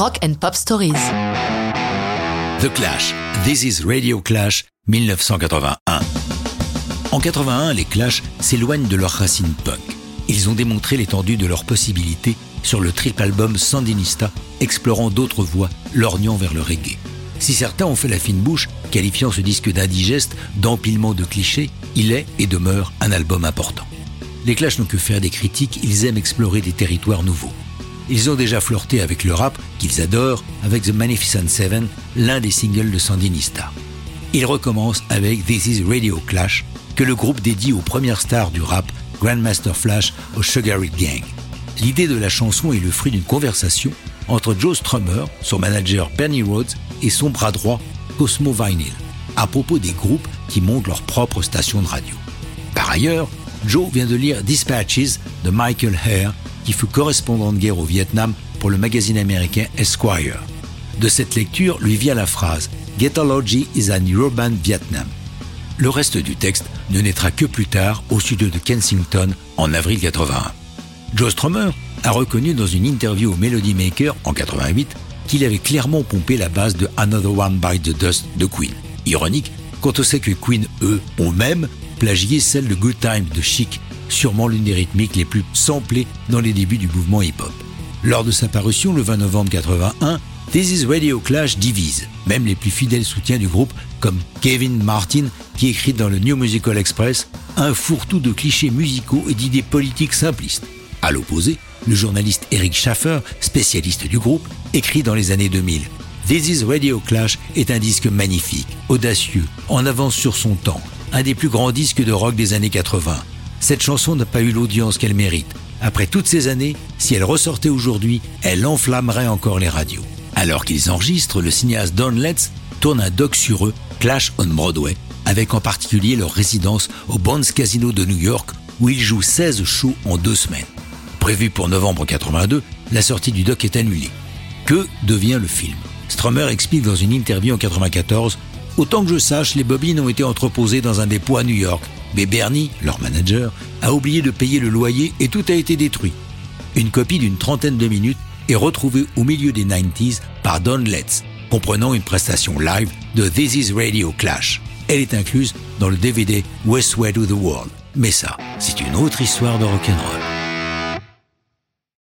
Rock and Pop Stories. The Clash, This is Radio Clash, 1981. En 81, les Clash s'éloignent de leurs racines punk. Ils ont démontré l'étendue de leurs possibilités sur le triple album Sandinista, explorant d'autres voies, lorgnant vers le reggae. Si certains ont fait la fine bouche, qualifiant ce disque d'indigeste, d'empilement de clichés, il est et demeure un album important. Les Clash n'ont que faire des critiques, ils aiment explorer des territoires nouveaux. Ils ont déjà flirté avec le rap, qu'ils adorent, avec The Magnificent Seven, l'un des singles de Sandinista. Ils recommencent avec This Is Radio Clash, que le groupe dédie aux premières stars du rap, Grandmaster Flash au Sugar Gang. L'idée de la chanson est le fruit d'une conversation entre Joe Strummer, son manager Bernie Rhodes, et son bras droit, Cosmo Vinyl, à propos des groupes qui montent leur propre station de radio. Par ailleurs, Joe vient de lire Dispatches de Michael Hare, qui fut correspondant de guerre au Vietnam pour le magazine américain Esquire. De cette lecture lui vient la phrase Getology is an urban Vietnam. Le reste du texte ne naîtra que plus tard au studio de Kensington en avril 81. Joe Strummer a reconnu dans une interview au Melody Maker en 88 qu'il avait clairement pompé la base de Another One by the Dust de Queen. Ironique quand on sait que Queen, eux, ont même plagié celle de Good Time de Chic, sûrement l'une des rythmiques les plus samplées dans les débuts du mouvement hip-hop. Lors de sa parution le 20 novembre 81, This is Radio Clash divise, même les plus fidèles soutiens du groupe, comme Kevin Martin, qui écrit dans le New Musical Express un fourre-tout de clichés musicaux et d'idées politiques simplistes. À l'opposé, le journaliste Eric Schaffer, spécialiste du groupe, écrit dans les années 2000 This is Radio Clash est un disque magnifique, audacieux, en avance sur son temps, un des plus grands disques de rock des années 80. Cette chanson n'a pas eu l'audience qu'elle mérite. Après toutes ces années, si elle ressortait aujourd'hui, elle enflammerait encore les radios. Alors qu'ils enregistrent, le cinéaste Don Letts tourne un doc sur eux, Clash on Broadway, avec en particulier leur résidence au Bonds Casino de New York, où ils jouent 16 shows en deux semaines. Prévu pour novembre 82, la sortie du doc est annulée. Que devient le film? Strummer explique dans une interview en 94 Autant que je sache, les bobines ont été entreposées dans un dépôt à New York, mais Bernie, leur manager, a oublié de payer le loyer et tout a été détruit. Une copie d'une trentaine de minutes est retrouvée au milieu des 90s par Don Letts, comprenant une prestation live de This Is Radio Clash. Elle est incluse dans le DVD West Way to the World. Mais ça, c'est une autre histoire de rock'n'roll.